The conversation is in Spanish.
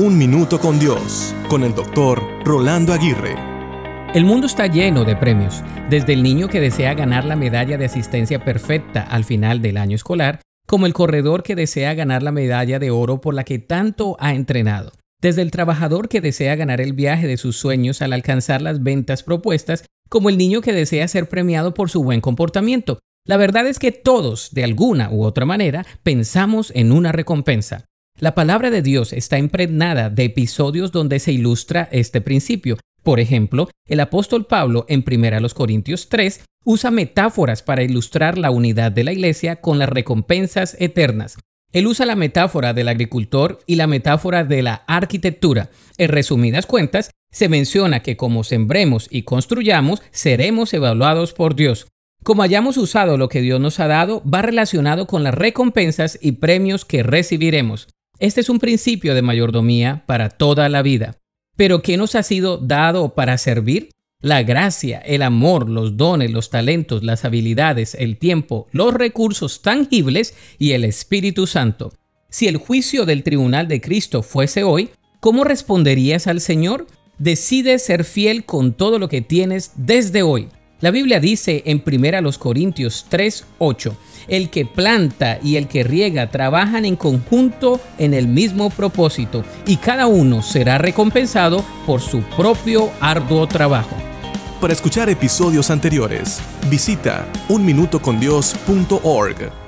Un Minuto con Dios, con el doctor Rolando Aguirre. El mundo está lleno de premios, desde el niño que desea ganar la medalla de asistencia perfecta al final del año escolar, como el corredor que desea ganar la medalla de oro por la que tanto ha entrenado, desde el trabajador que desea ganar el viaje de sus sueños al alcanzar las ventas propuestas, como el niño que desea ser premiado por su buen comportamiento. La verdad es que todos, de alguna u otra manera, pensamos en una recompensa. La palabra de Dios está impregnada de episodios donde se ilustra este principio. Por ejemplo, el apóstol Pablo en 1 Corintios 3 usa metáforas para ilustrar la unidad de la iglesia con las recompensas eternas. Él usa la metáfora del agricultor y la metáfora de la arquitectura. En resumidas cuentas, se menciona que como sembremos y construyamos, seremos evaluados por Dios. Como hayamos usado lo que Dios nos ha dado, va relacionado con las recompensas y premios que recibiremos. Este es un principio de mayordomía para toda la vida. Pero ¿qué nos ha sido dado para servir? La gracia, el amor, los dones, los talentos, las habilidades, el tiempo, los recursos tangibles y el Espíritu Santo. Si el juicio del tribunal de Cristo fuese hoy, ¿cómo responderías al Señor? Decide ser fiel con todo lo que tienes desde hoy. La Biblia dice en 1 Corintios 3:8, el que planta y el que riega trabajan en conjunto en el mismo propósito, y cada uno será recompensado por su propio arduo trabajo. Para escuchar episodios anteriores, visita unminutocondios.org.